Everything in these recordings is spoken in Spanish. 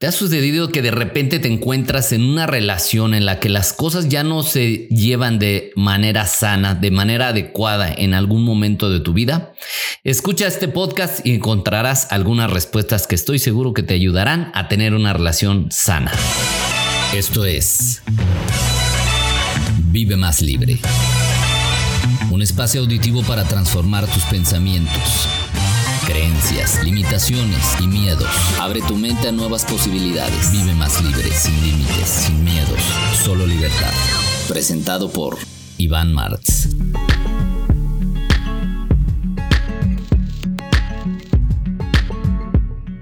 ¿Te ha sucedido que de repente te encuentras en una relación en la que las cosas ya no se llevan de manera sana, de manera adecuada en algún momento de tu vida? Escucha este podcast y encontrarás algunas respuestas que estoy seguro que te ayudarán a tener una relación sana. Esto es Vive más libre. Un espacio auditivo para transformar tus pensamientos creencias, limitaciones y miedos. Abre tu mente a nuevas posibilidades. Vive más libre, sin límites, sin miedos, solo libertad. Presentado por Iván Martz.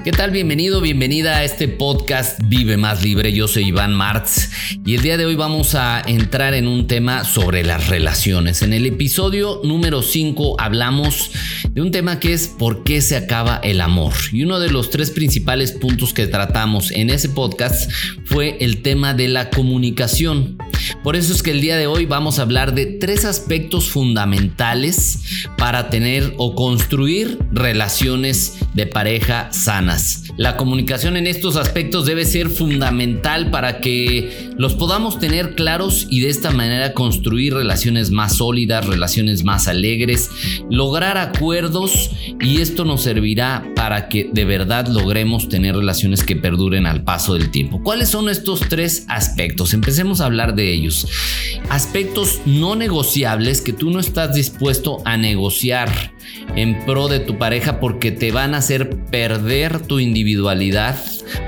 ¿Qué tal? Bienvenido, bienvenida a este podcast Vive más libre. Yo soy Iván Martz y el día de hoy vamos a entrar en un tema sobre las relaciones. En el episodio número 5 hablamos de un tema que es ¿por qué se acaba el amor? Y uno de los tres principales puntos que tratamos en ese podcast fue el tema de la comunicación. Por eso es que el día de hoy vamos a hablar de tres aspectos fundamentales para tener o construir relaciones de pareja sanas. La comunicación en estos aspectos debe ser fundamental para que los podamos tener claros y de esta manera construir relaciones más sólidas, relaciones más alegres, lograr acuerdos y esto nos servirá para que de verdad logremos tener relaciones que perduren al paso del tiempo. ¿Cuáles son estos tres aspectos? Empecemos a hablar de ellos. Aspectos no negociables que tú no estás dispuesto a negociar en pro de tu pareja porque te van a hacer perder tu individualidad,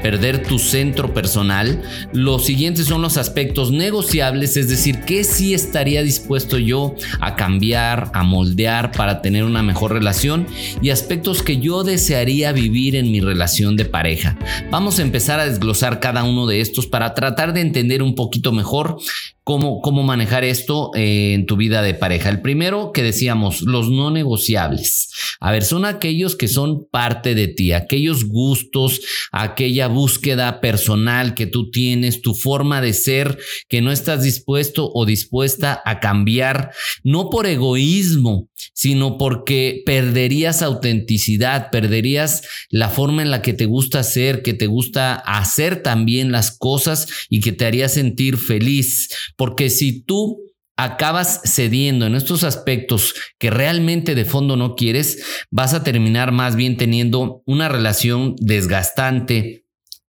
perder tu centro personal. Los siguientes son los aspectos negociables, es decir, que sí estaría dispuesto yo a cambiar, a moldear para tener una mejor relación y aspectos que yo desearía vivir en mi relación de pareja. Vamos a empezar a desglosar cada uno de estos para tratar de entender un poquito mejor cómo, cómo manejar esto eh, en tu vida de pareja. El primero que decíamos, los no negociables. A ver, son aquellos que son parte de ti, aquellos gustos, aquella búsqueda personal que tú tienes, tu forma de ser que no estás dispuesto o dispuesta a cambiar, no por egoísmo, sino porque perderías autenticidad, perderías la forma en la que te gusta ser, que te gusta hacer también las cosas y que te haría sentir feliz. Porque si tú acabas cediendo en estos aspectos que realmente de fondo no quieres, vas a terminar más bien teniendo una relación desgastante,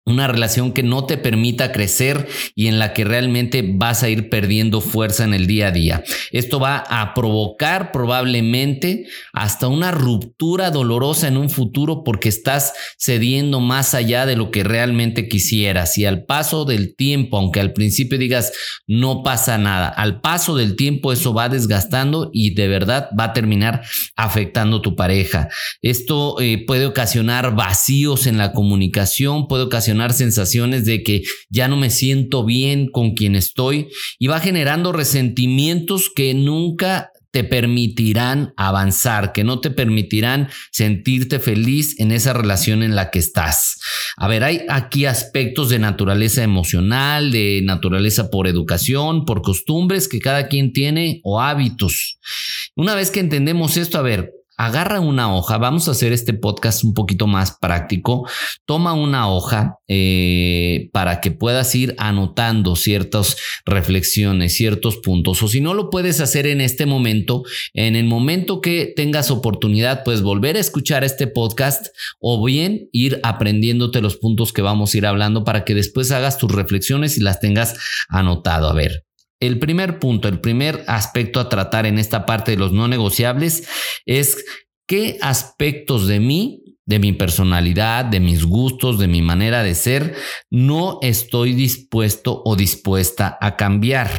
una relación que no te permita crecer y en la que realmente vas a ir perdiendo fuerza en el día a día. Esto va a provocar probablemente hasta una ruptura dolorosa en un futuro porque estás cediendo más allá de lo que realmente quisieras y al paso del tiempo, aunque al principio digas no pasa nada, al paso del tiempo eso va desgastando y de verdad va a terminar afectando tu pareja. Esto eh, puede ocasionar vacíos en la comunicación, puede ocasionar sensaciones de que ya no me siento bien con quien estoy y va generando resentimientos que nunca te permitirán avanzar, que no te permitirán sentirte feliz en esa relación en la que estás. A ver, hay aquí aspectos de naturaleza emocional, de naturaleza por educación, por costumbres que cada quien tiene o hábitos. Una vez que entendemos esto, a ver, agarra una hoja, vamos a hacer este podcast un poquito más práctico, toma una hoja eh, para que puedas ir anotando ciertas reflexiones, ciertos puntos, o si no lo puedes hacer en este momento, en el momento que tengas oportunidad, puedes volver a escuchar este podcast o bien ir aprendiéndote los puntos que vamos a ir hablando para que después hagas tus reflexiones y las tengas anotado. A ver, el primer punto, el primer aspecto a tratar en esta parte de los no negociables es qué aspectos de mí, de mi personalidad, de mis gustos, de mi manera de ser, no estoy dispuesto o dispuesta a cambiar.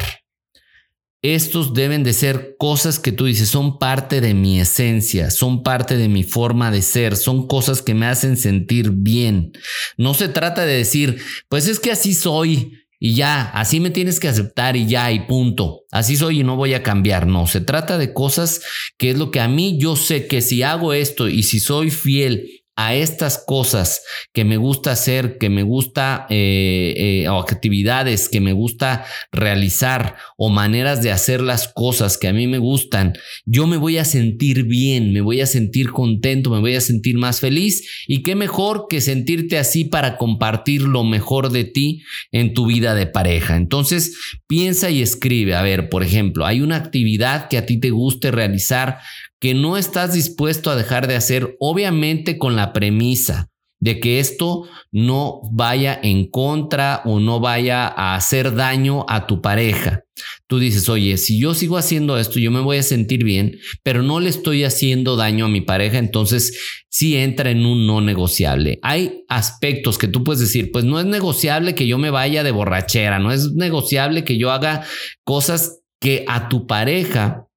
Estos deben de ser cosas que tú dices, son parte de mi esencia, son parte de mi forma de ser, son cosas que me hacen sentir bien. No se trata de decir, pues es que así soy y ya, así me tienes que aceptar y ya, y punto. Así soy y no voy a cambiar. No, se trata de cosas que es lo que a mí yo sé que si hago esto y si soy fiel a estas cosas que me gusta hacer, que me gusta, eh, eh, o actividades que me gusta realizar, o maneras de hacer las cosas que a mí me gustan, yo me voy a sentir bien, me voy a sentir contento, me voy a sentir más feliz. Y qué mejor que sentirte así para compartir lo mejor de ti en tu vida de pareja. Entonces, piensa y escribe. A ver, por ejemplo, hay una actividad que a ti te guste realizar que no estás dispuesto a dejar de hacer, obviamente con la premisa de que esto no vaya en contra o no vaya a hacer daño a tu pareja. Tú dices, oye, si yo sigo haciendo esto, yo me voy a sentir bien, pero no le estoy haciendo daño a mi pareja, entonces sí entra en un no negociable. Hay aspectos que tú puedes decir, pues no es negociable que yo me vaya de borrachera, no es negociable que yo haga cosas que a tu pareja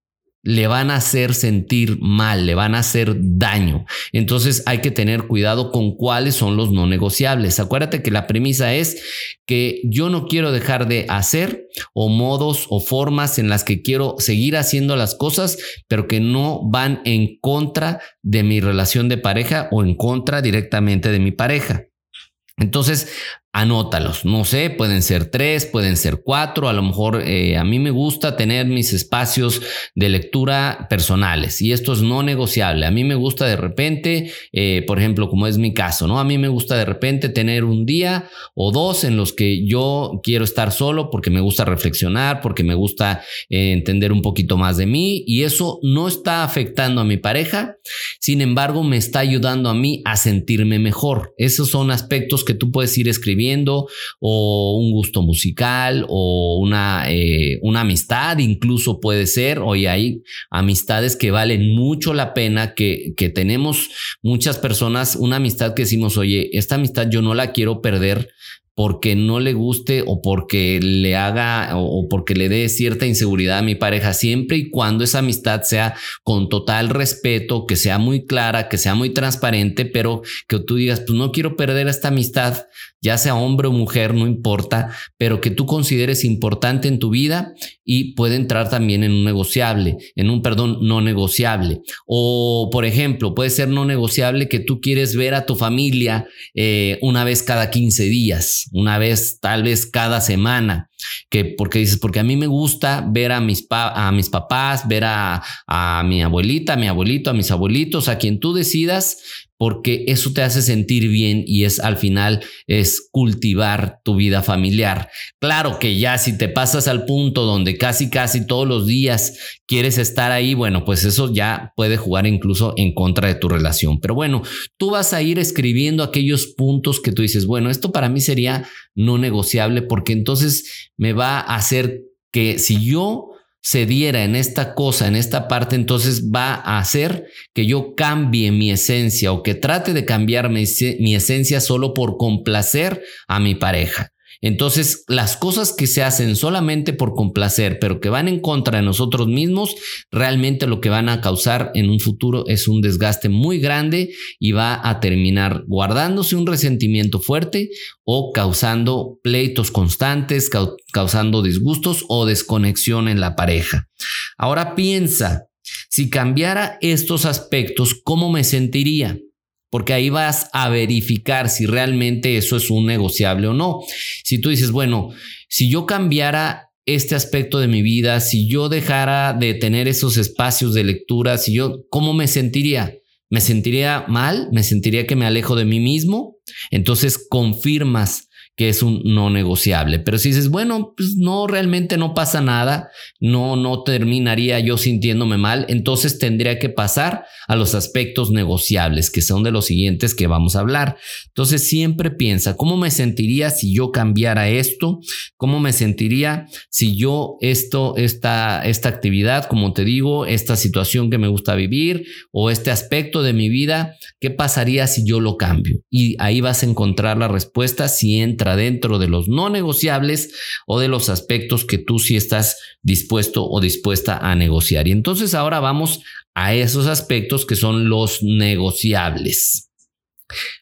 le van a hacer sentir mal, le van a hacer daño. Entonces hay que tener cuidado con cuáles son los no negociables. Acuérdate que la premisa es que yo no quiero dejar de hacer o modos o formas en las que quiero seguir haciendo las cosas, pero que no van en contra de mi relación de pareja o en contra directamente de mi pareja. Entonces, anótalos. No sé, pueden ser tres, pueden ser cuatro. A lo mejor eh, a mí me gusta tener mis espacios de lectura personales y esto es no negociable. A mí me gusta de repente, eh, por ejemplo, como es mi caso, ¿no? A mí me gusta de repente tener un día o dos en los que yo quiero estar solo porque me gusta reflexionar, porque me gusta eh, entender un poquito más de mí y eso no está afectando a mi pareja. Sin embargo, me está ayudando a mí a sentirme mejor. Esos son aspectos que tú puedes ir escribiendo o un gusto musical o una, eh, una amistad incluso puede ser. Hoy hay amistades que valen mucho la pena, que, que tenemos muchas personas, una amistad que decimos, oye, esta amistad yo no la quiero perder porque no le guste o porque le haga o porque le dé cierta inseguridad a mi pareja, siempre y cuando esa amistad sea con total respeto, que sea muy clara, que sea muy transparente, pero que tú digas, pues no quiero perder esta amistad, ya sea hombre o mujer, no importa, pero que tú consideres importante en tu vida y puede entrar también en un negociable, en un perdón no negociable. O, por ejemplo, puede ser no negociable que tú quieres ver a tu familia eh, una vez cada 15 días, una vez tal vez cada semana que porque dices, porque a mí me gusta ver a mis, a mis papás, ver a, a mi abuelita, a mi abuelito, a mis abuelitos, a quien tú decidas, porque eso te hace sentir bien y es al final es cultivar tu vida familiar. Claro que ya si te pasas al punto donde casi casi todos los días quieres estar ahí, bueno, pues eso ya puede jugar incluso en contra de tu relación. Pero bueno, tú vas a ir escribiendo aquellos puntos que tú dices, bueno, esto para mí sería no negociable porque entonces me va a hacer que si yo cediera en esta cosa, en esta parte, entonces va a hacer que yo cambie mi esencia o que trate de cambiar mi, mi esencia solo por complacer a mi pareja. Entonces, las cosas que se hacen solamente por complacer, pero que van en contra de nosotros mismos, realmente lo que van a causar en un futuro es un desgaste muy grande y va a terminar guardándose un resentimiento fuerte o causando pleitos constantes, causando disgustos o desconexión en la pareja. Ahora piensa, si cambiara estos aspectos, ¿cómo me sentiría? Porque ahí vas a verificar si realmente eso es un negociable o no. Si tú dices, bueno, si yo cambiara este aspecto de mi vida, si yo dejara de tener esos espacios de lectura, si yo, ¿cómo me sentiría? ¿Me sentiría mal? ¿Me sentiría que me alejo de mí mismo? Entonces confirmas que es un no negociable. Pero si dices, bueno, pues no, realmente no pasa nada, no, no terminaría yo sintiéndome mal, entonces tendría que pasar a los aspectos negociables, que son de los siguientes que vamos a hablar. Entonces siempre piensa, ¿cómo me sentiría si yo cambiara esto? ¿Cómo me sentiría si yo esto, esta, esta actividad, como te digo, esta situación que me gusta vivir o este aspecto de mi vida, qué pasaría si yo lo cambio? Y ahí vas a encontrar la respuesta si dentro de los no negociables o de los aspectos que tú sí estás dispuesto o dispuesta a negociar. Y entonces ahora vamos a esos aspectos que son los negociables.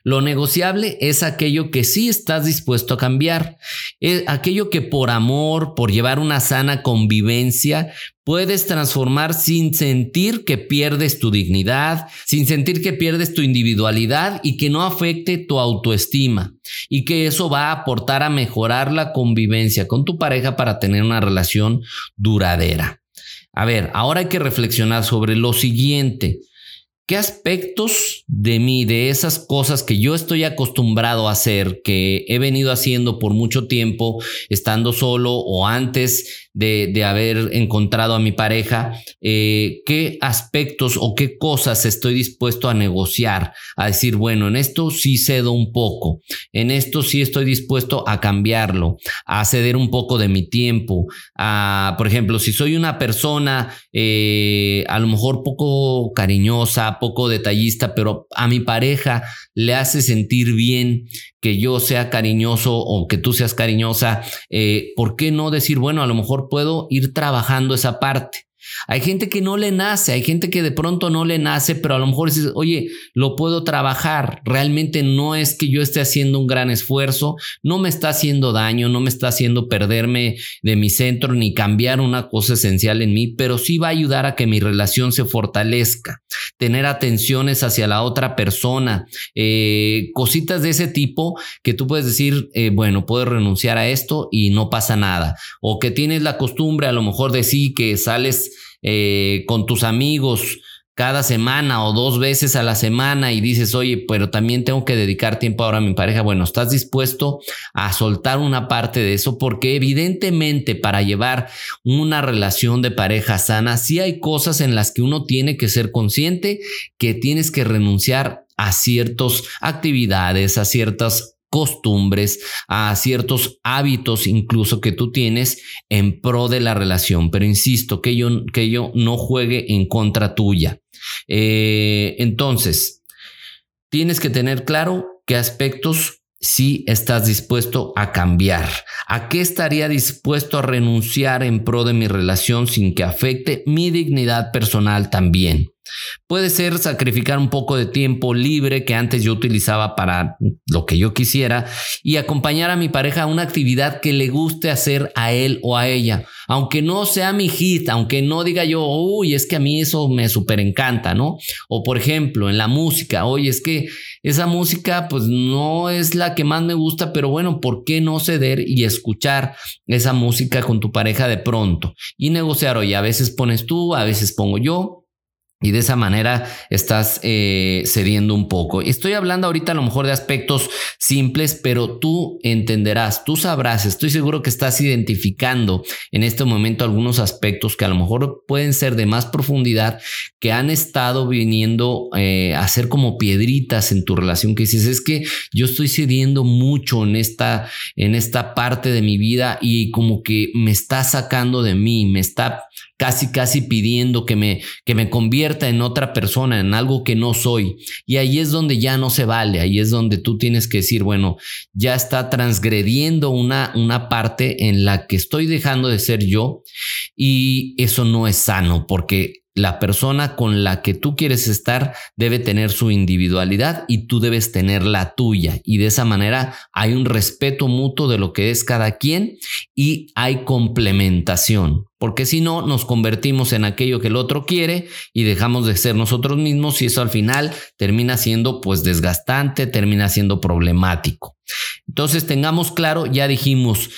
Lo negociable es aquello que sí estás dispuesto a cambiar es aquello que por amor, por llevar una sana convivencia, puedes transformar sin sentir que pierdes tu dignidad, sin sentir que pierdes tu individualidad y que no afecte tu autoestima. Y que eso va a aportar a mejorar la convivencia con tu pareja para tener una relación duradera. A ver, ahora hay que reflexionar sobre lo siguiente. ¿Qué aspectos de mí, de esas cosas que yo estoy acostumbrado a hacer, que he venido haciendo por mucho tiempo, estando solo o antes de, haber encontrado a mi pareja, eh, qué aspectos o qué cosas estoy dispuesto a negociar, a decir, bueno, en esto sí cedo un poco, en esto sí estoy dispuesto a cambiarlo, a ceder un poco de mi tiempo, a, por ejemplo, si soy una persona eh, a lo mejor poco cariñosa, poco detallista, pero a mi pareja le hace sentir bien que yo sea cariñoso o que tú seas cariñosa, eh, ¿por qué no decir, bueno, a lo mejor puedo ir trabajando esa parte? Hay gente que no le nace, hay gente que de pronto no le nace, pero a lo mejor dices, oye, lo puedo trabajar. Realmente no es que yo esté haciendo un gran esfuerzo, no me está haciendo daño, no me está haciendo perderme de mi centro ni cambiar una cosa esencial en mí, pero sí va a ayudar a que mi relación se fortalezca. Tener atenciones hacia la otra persona, eh, cositas de ese tipo que tú puedes decir, eh, bueno, puedo renunciar a esto y no pasa nada. O que tienes la costumbre a lo mejor de sí que sales eh, con tus amigos cada semana o dos veces a la semana y dices, oye, pero también tengo que dedicar tiempo ahora a mi pareja, bueno, estás dispuesto a soltar una parte de eso porque evidentemente para llevar una relación de pareja sana, sí hay cosas en las que uno tiene que ser consciente que tienes que renunciar a ciertas actividades, a ciertas costumbres, a ciertos hábitos incluso que tú tienes en pro de la relación. Pero insisto, que yo, que yo no juegue en contra tuya. Eh, entonces, tienes que tener claro qué aspectos sí estás dispuesto a cambiar. ¿A qué estaría dispuesto a renunciar en pro de mi relación sin que afecte mi dignidad personal también? Puede ser sacrificar un poco de tiempo libre que antes yo utilizaba para lo que yo quisiera y acompañar a mi pareja a una actividad que le guste hacer a él o a ella. Aunque no sea mi hit, aunque no diga yo, uy, es que a mí eso me súper encanta, ¿no? O por ejemplo, en la música, oye, es que esa música pues no es la que más me gusta, pero bueno, ¿por qué no ceder y escuchar esa música con tu pareja de pronto? Y negociar, oye, a veces pones tú, a veces pongo yo y de esa manera estás eh, cediendo un poco. Estoy hablando ahorita a lo mejor de aspectos simples, pero tú entenderás, tú sabrás, estoy seguro que estás identificando en este momento algunos aspectos que a lo mejor pueden ser de más profundidad, que han estado viniendo eh, a ser como piedritas en tu relación, que dices, es que yo estoy cediendo mucho en esta, en esta parte de mi vida y como que me está sacando de mí, me está casi, casi pidiendo que me, que me convierta en otra persona, en algo que no soy. Y ahí es donde ya no se vale, ahí es donde tú tienes que decir, bueno, ya está transgrediendo una, una parte en la que estoy dejando de ser yo y eso no es sano porque la persona con la que tú quieres estar debe tener su individualidad y tú debes tener la tuya. Y de esa manera hay un respeto mutuo de lo que es cada quien y hay complementación. Porque si no, nos convertimos en aquello que el otro quiere y dejamos de ser nosotros mismos y eso al final termina siendo pues desgastante, termina siendo problemático. Entonces tengamos claro, ya dijimos,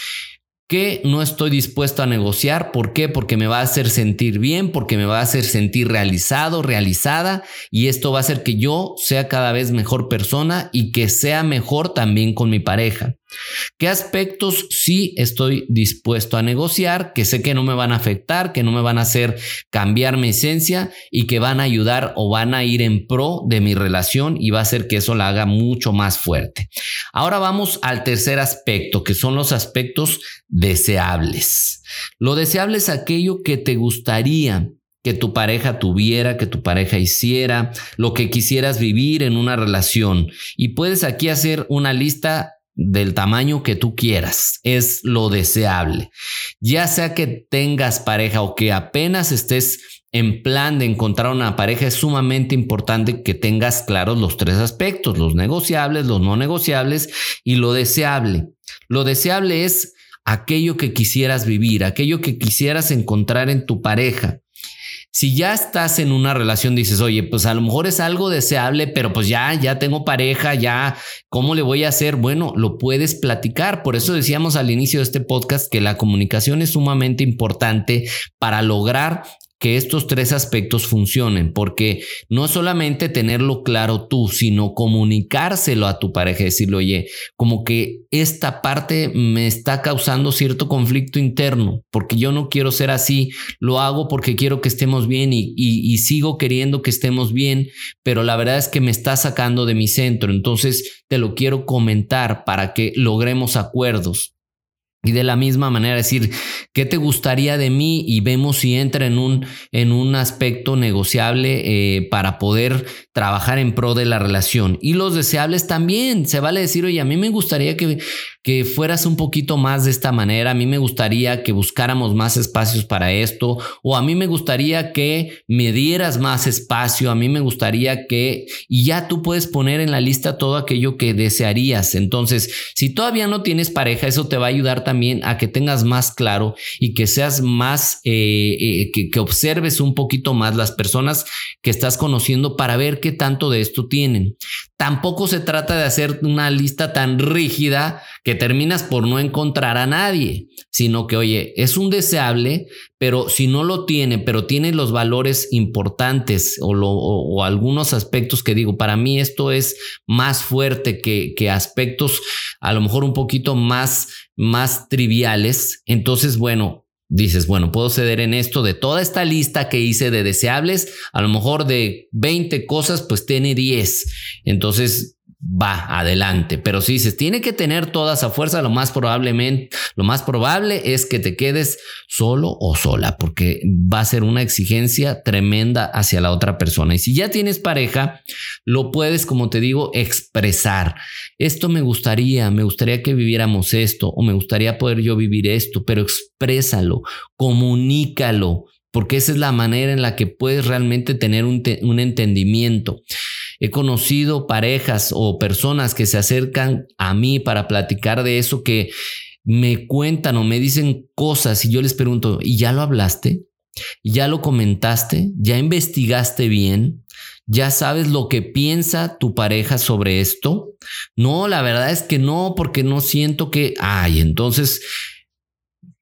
que no estoy dispuesto a negociar. ¿Por qué? Porque me va a hacer sentir bien, porque me va a hacer sentir realizado, realizada, y esto va a hacer que yo sea cada vez mejor persona y que sea mejor también con mi pareja. ¿Qué aspectos sí estoy dispuesto a negociar, que sé que no me van a afectar, que no me van a hacer cambiar mi esencia y que van a ayudar o van a ir en pro de mi relación y va a hacer que eso la haga mucho más fuerte? Ahora vamos al tercer aspecto, que son los aspectos deseables. Lo deseable es aquello que te gustaría que tu pareja tuviera, que tu pareja hiciera, lo que quisieras vivir en una relación. Y puedes aquí hacer una lista del tamaño que tú quieras. Es lo deseable. Ya sea que tengas pareja o que apenas estés en plan de encontrar una pareja, es sumamente importante que tengas claros los tres aspectos, los negociables, los no negociables y lo deseable. Lo deseable es aquello que quisieras vivir, aquello que quisieras encontrar en tu pareja. Si ya estás en una relación, dices, oye, pues a lo mejor es algo deseable, pero pues ya, ya tengo pareja, ya, ¿cómo le voy a hacer? Bueno, lo puedes platicar. Por eso decíamos al inicio de este podcast que la comunicación es sumamente importante para lograr que estos tres aspectos funcionen, porque no solamente tenerlo claro tú, sino comunicárselo a tu pareja, decirle, oye, como que esta parte me está causando cierto conflicto interno, porque yo no quiero ser así, lo hago porque quiero que estemos bien y, y, y sigo queriendo que estemos bien, pero la verdad es que me está sacando de mi centro, entonces te lo quiero comentar para que logremos acuerdos. Y de la misma manera decir, ¿qué te gustaría de mí? Y vemos si entra en un, en un aspecto negociable eh, para poder trabajar en pro de la relación. Y los deseables también. Se vale decir, oye, a mí me gustaría que, que fueras un poquito más de esta manera. A mí me gustaría que buscáramos más espacios para esto. O a mí me gustaría que me dieras más espacio. A mí me gustaría que... Y ya tú puedes poner en la lista todo aquello que desearías. Entonces, si todavía no tienes pareja, eso te va a ayudar también a que tengas más claro y que seas más, eh, eh, que observes un poquito más las personas que estás conociendo para ver qué tanto de esto tienen. Tampoco se trata de hacer una lista tan rígida que terminas por no encontrar a nadie, sino que, oye, es un deseable, pero si no lo tiene, pero tiene los valores importantes o, lo, o, algunos aspectos que digo, para mí esto es más fuerte que, que aspectos a lo mejor un poquito más más triviales, entonces, bueno, dices, bueno, puedo ceder en esto de toda esta lista que hice de deseables, a lo mejor de 20 cosas, pues tiene 10. Entonces, va adelante. Pero si dices, tiene que tener todas a fuerza, lo más probablemente, lo más probable es que te quedes solo o sola, porque va a ser una exigencia tremenda hacia la otra persona. Y si ya tienes pareja, lo puedes, como te digo, expresar. Esto me gustaría, me gustaría que viviéramos esto, o me gustaría poder yo vivir esto, pero exprésalo, comunícalo, porque esa es la manera en la que puedes realmente tener un, un entendimiento. He conocido parejas o personas que se acercan a mí para platicar de eso que me cuentan o me dicen cosas y yo les pregunto, ¿y ya lo hablaste? ¿Ya lo comentaste? ¿Ya investigaste bien? ¿Ya sabes lo que piensa tu pareja sobre esto? No, la verdad es que no, porque no siento que, ay, entonces,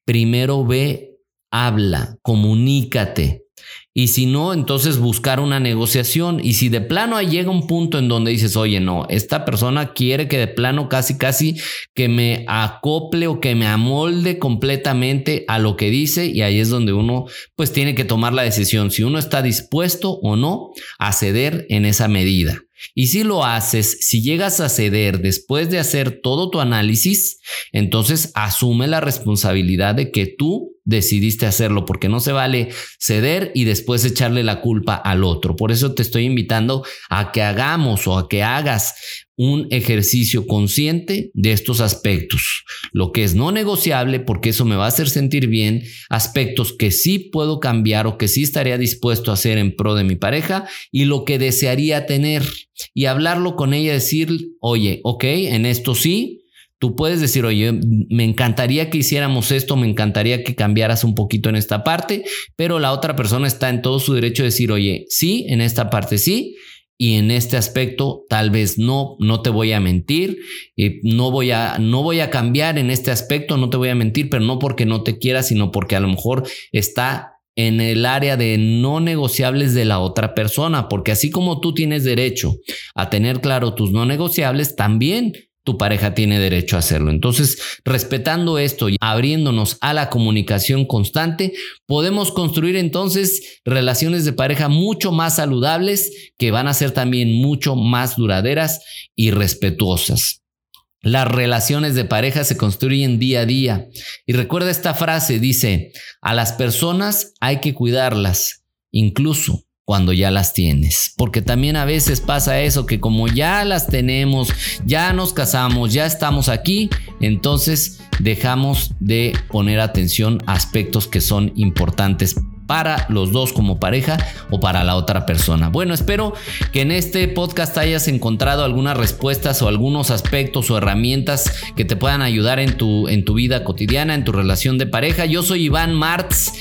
primero ve, habla, comunícate, y si no, entonces buscar una negociación. Y si de plano llega un punto en donde dices, oye, no, esta persona quiere que de plano casi, casi que me acople o que me amolde completamente a lo que dice. Y ahí es donde uno pues tiene que tomar la decisión si uno está dispuesto o no a ceder en esa medida. Y si lo haces, si llegas a ceder después de hacer todo tu análisis, entonces asume la responsabilidad de que tú decidiste hacerlo, porque no se vale ceder y después echarle la culpa al otro. Por eso te estoy invitando a que hagamos o a que hagas un ejercicio consciente de estos aspectos. Lo que es no negociable, porque eso me va a hacer sentir bien, aspectos que sí puedo cambiar o que sí estaría dispuesto a hacer en pro de mi pareja y lo que desearía tener y hablarlo con ella, decir, oye, ok, en esto sí, Tú puedes decir, oye, me encantaría que hiciéramos esto, me encantaría que cambiaras un poquito en esta parte, pero la otra persona está en todo su derecho de decir, oye, sí, en esta parte sí, y en este aspecto tal vez no, no te voy a mentir, eh, no, voy a, no voy a cambiar en este aspecto, no te voy a mentir, pero no porque no te quiera, sino porque a lo mejor está en el área de no negociables de la otra persona, porque así como tú tienes derecho a tener claro tus no negociables, también tu pareja tiene derecho a hacerlo. Entonces, respetando esto y abriéndonos a la comunicación constante, podemos construir entonces relaciones de pareja mucho más saludables que van a ser también mucho más duraderas y respetuosas. Las relaciones de pareja se construyen día a día. Y recuerda esta frase, dice, a las personas hay que cuidarlas, incluso cuando ya las tienes. Porque también a veces pasa eso, que como ya las tenemos, ya nos casamos, ya estamos aquí, entonces dejamos de poner atención a aspectos que son importantes para los dos como pareja o para la otra persona. Bueno, espero que en este podcast hayas encontrado algunas respuestas o algunos aspectos o herramientas que te puedan ayudar en tu, en tu vida cotidiana, en tu relación de pareja. Yo soy Iván Martz.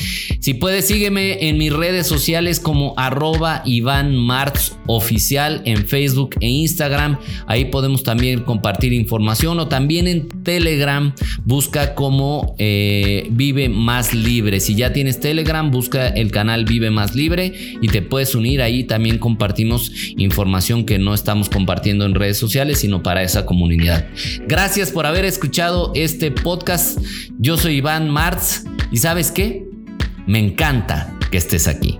Si puedes, sígueme en mis redes sociales como arroba Iván Martz oficial en Facebook e Instagram. Ahí podemos también compartir información o también en Telegram. Busca como eh, Vive Más Libre. Si ya tienes Telegram, el canal Vive Más Libre y te puedes unir ahí. También compartimos información que no estamos compartiendo en redes sociales, sino para esa comunidad. Gracias por haber escuchado este podcast. Yo soy Iván Martz y sabes qué? Me encanta que estés aquí.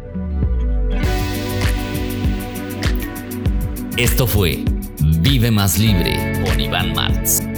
Esto fue Vive Más Libre con Iván Martz.